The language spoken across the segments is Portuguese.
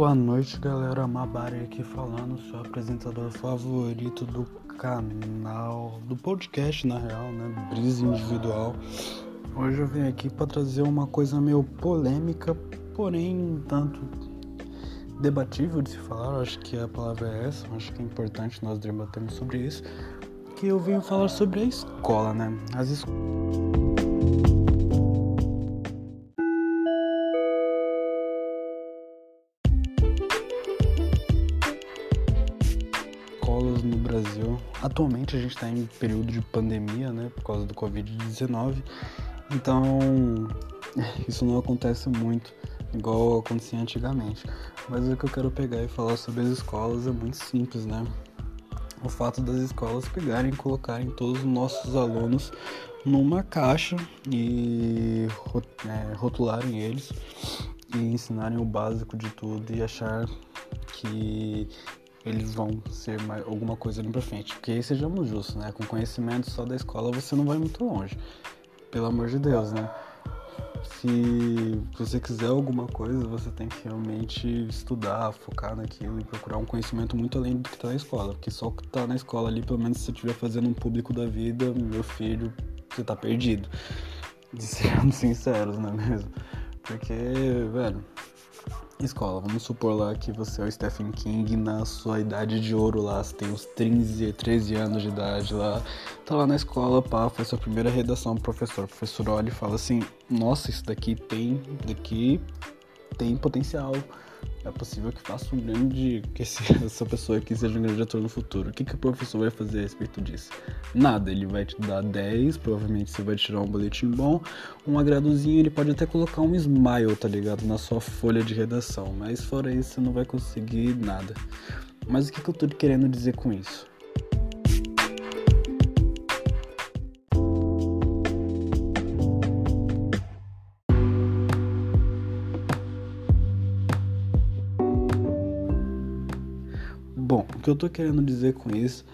Boa noite, galera. Mabari aqui falando, seu apresentador favorito do canal, do podcast, na real, né? Brisa Individual. Hoje eu vim aqui para trazer uma coisa meio polêmica, porém um tanto debatível de se falar. Acho que a palavra é essa. Acho que é importante nós debatermos sobre isso. Que eu venho falar sobre a escola, né? As escolas. Atualmente a gente está em período de pandemia, né, por causa do Covid-19. Então, isso não acontece muito igual acontecia antigamente. Mas o que eu quero pegar e falar sobre as escolas é muito simples, né? O fato das escolas pegarem e colocarem todos os nossos alunos numa caixa e é, rotularem eles e ensinarem o básico de tudo e achar que eles vão ser mais, alguma coisa ali pra frente. Porque sejamos justos, né? Com conhecimento só da escola você não vai muito longe. Pelo amor de Deus, né? Se você quiser alguma coisa, você tem que realmente estudar, focar naquilo e procurar um conhecimento muito além do que está na escola. Porque só o que está na escola ali, pelo menos se você estiver fazendo um público da vida, meu filho, você tá perdido. De sermos sinceros, não é mesmo? Porque, velho, escola. Vamos supor lá que você é o Stephen King na sua idade de ouro lá, você tem uns 13, 13 anos de idade lá, tá lá na escola, pá, faz sua primeira redação pro professor. O professor olha e fala assim: Nossa, isso daqui tem, daqui tem potencial é possível que faça um grande. que essa pessoa aqui seja um grande ator no futuro. O que, que o professor vai fazer a respeito disso? Nada, ele vai te dar 10, provavelmente você vai tirar um boletim bom, um agradozinho, ele pode até colocar um smile, tá ligado? Na sua folha de redação, mas fora isso você não vai conseguir nada. Mas o que, que eu tô querendo dizer com isso? Bom, o que eu tô querendo dizer com isso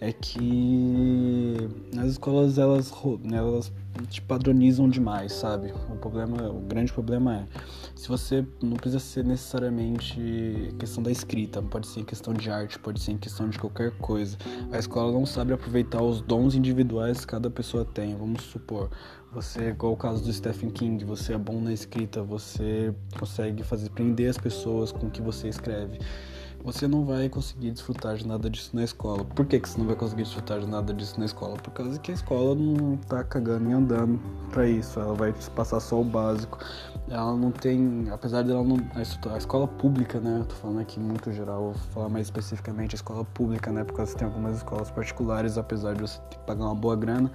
é que as escolas elas, elas te padronizam demais, sabe? O problema, o grande problema é se você não precisa ser necessariamente questão da escrita, pode ser questão de arte, pode ser questão de qualquer coisa. A escola não sabe aproveitar os dons individuais que cada pessoa tem. Vamos supor, você, igual o caso do Stephen King, você é bom na escrita, você consegue fazer prender as pessoas com o que você escreve você não vai conseguir desfrutar de nada disso na escola. Por que, que você não vai conseguir desfrutar de nada disso na escola? Por causa que a escola não tá cagando e andando para isso. Ela vai passar só o básico. Ela não tem, apesar dela não. A escola pública, né? Eu tô falando aqui muito geral, vou falar mais especificamente a escola pública, né? Porque você tem algumas escolas particulares, apesar de você ter que pagar uma boa grana,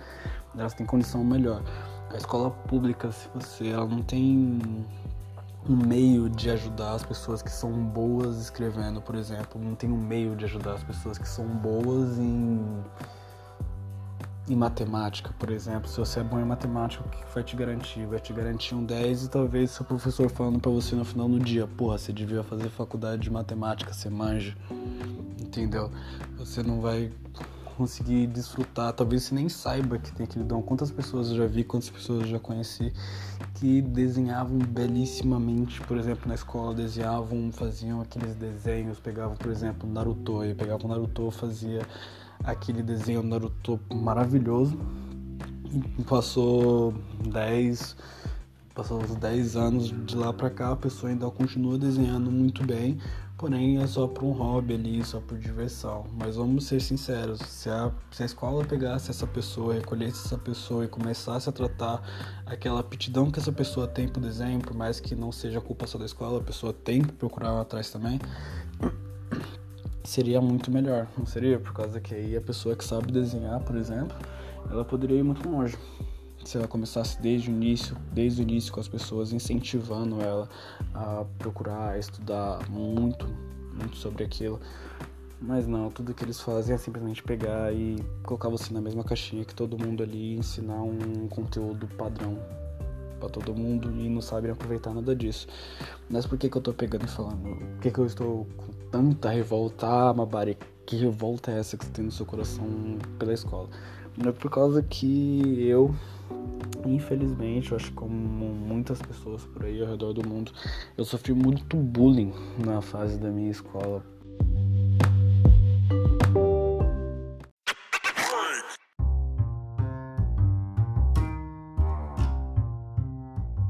elas têm condição melhor. A escola pública, se você. Ela não tem um meio de ajudar as pessoas que são boas escrevendo, por exemplo. Não tem um meio de ajudar as pessoas que são boas em, em matemática, por exemplo. Se você é bom em matemática, o que vai te garantir? Vai te garantir um 10 e talvez seu professor falando para você no final do dia, porra, você devia fazer faculdade de matemática, você manja. Entendeu? Você não vai conseguir desfrutar. Talvez você nem saiba que tem aquele dom. Quantas pessoas eu já vi, quantas pessoas eu já conheci que desenhavam belíssimamente, por exemplo, na escola, desenhavam, faziam aqueles desenhos, pegavam, por exemplo, Naruto, e pegavam Naruto, fazia aquele desenho Naruto maravilhoso. E passou 10 passou uns 10 anos de lá pra cá, a pessoa ainda continua desenhando muito bem, porém é só por um hobby ali, só por diversão. Mas vamos ser sinceros, se a, se a escola pegasse essa pessoa, recolhesse essa pessoa e começasse a tratar aquela aptidão que essa pessoa tem pro desenho, por mais que não seja culpa só da escola, a pessoa tem que procurar atrás também, seria muito melhor, não seria? Por causa que aí a pessoa que sabe desenhar, por exemplo, ela poderia ir muito longe se ela começasse desde o início, desde o início com as pessoas incentivando ela a procurar, a estudar muito, muito sobre aquilo. Mas não, tudo que eles fazem é simplesmente pegar e colocar você na mesma caixinha que todo mundo ali e ensinar um conteúdo padrão para todo mundo e não sabem aproveitar nada disso. Mas por que, que eu tô pegando e falando? Por que, que eu estou com tanta revolta? Ah, Mabari, que revolta é essa que você tem no seu coração pela escola? É por causa que eu Infelizmente, eu acho que como muitas pessoas por aí ao redor do mundo, eu sofri muito bullying na fase da minha escola.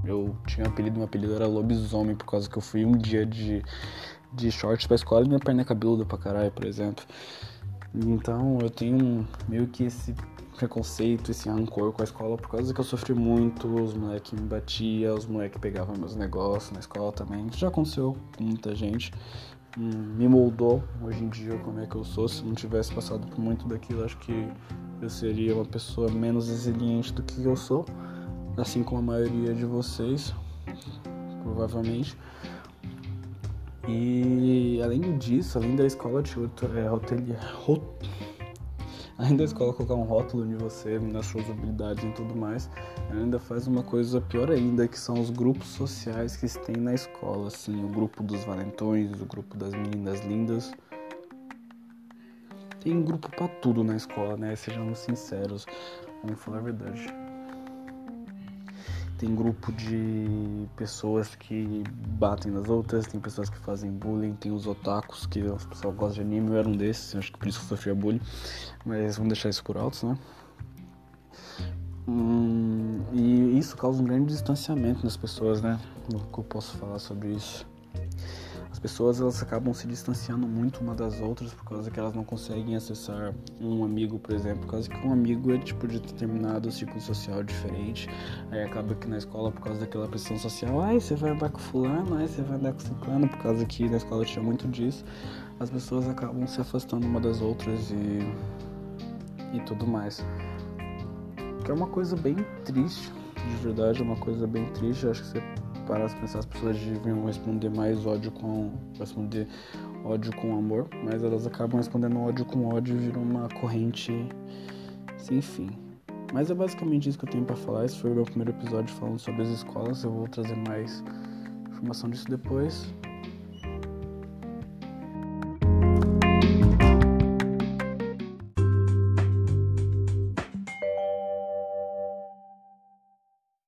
Eu tinha um apelido, meu apelido era lobisomem, por causa que eu fui um dia de, de shorts pra escola e minha perna é cabeluda pra caralho, por exemplo. Então eu tenho meio que esse preconceito, esse rancor com a escola por causa que eu sofri muito, os moleques me batiam, os moleques pegavam meus negócios na escola também. Isso já aconteceu com muita gente. Hum, me moldou hoje em dia como é que eu sou. Se não tivesse passado por muito daquilo, acho que eu seria uma pessoa menos resiliente do que eu sou, assim como a maioria de vocês, provavelmente. E além disso, além da escola de é, hotelier, hot, além da escola colocar um rótulo em você, nas suas habilidades e tudo mais, ainda faz uma coisa pior ainda, que são os grupos sociais que se tem na escola, assim, o grupo dos valentões, o grupo das meninas lindas. Tem grupo para tudo na escola, né? Sejamos sinceros, vamos falar a verdade tem grupo de pessoas que batem nas outras, tem pessoas que fazem bullying, tem os otakus, que as pessoas gostam de anime, eu era um desses, acho que por isso que eu sofria bullying, mas vamos deixar isso por alto, né? Hum, e isso causa um grande distanciamento nas pessoas, né? O que eu posso falar sobre isso? Pessoas elas acabam se distanciando muito uma das outras por causa que elas não conseguem acessar um amigo, por exemplo, por causa que um amigo é tipo de determinado ciclo social diferente. Aí acaba que na escola, por causa daquela pressão social, ai, você vai andar com fulano, ai, você vai andar com ciclano, por causa que na escola tinha muito disso, as pessoas acabam se afastando uma das outras e e tudo mais. Que é uma coisa bem triste, de verdade, é uma coisa bem triste. Acho que você para pensar as pessoas deviam responder mais ódio com responder ódio com amor, mas elas acabam respondendo ódio com ódio e viram uma corrente sem fim. Mas é basicamente isso que eu tenho para falar. Esse foi o meu primeiro episódio falando sobre as escolas. Eu vou trazer mais informação disso depois.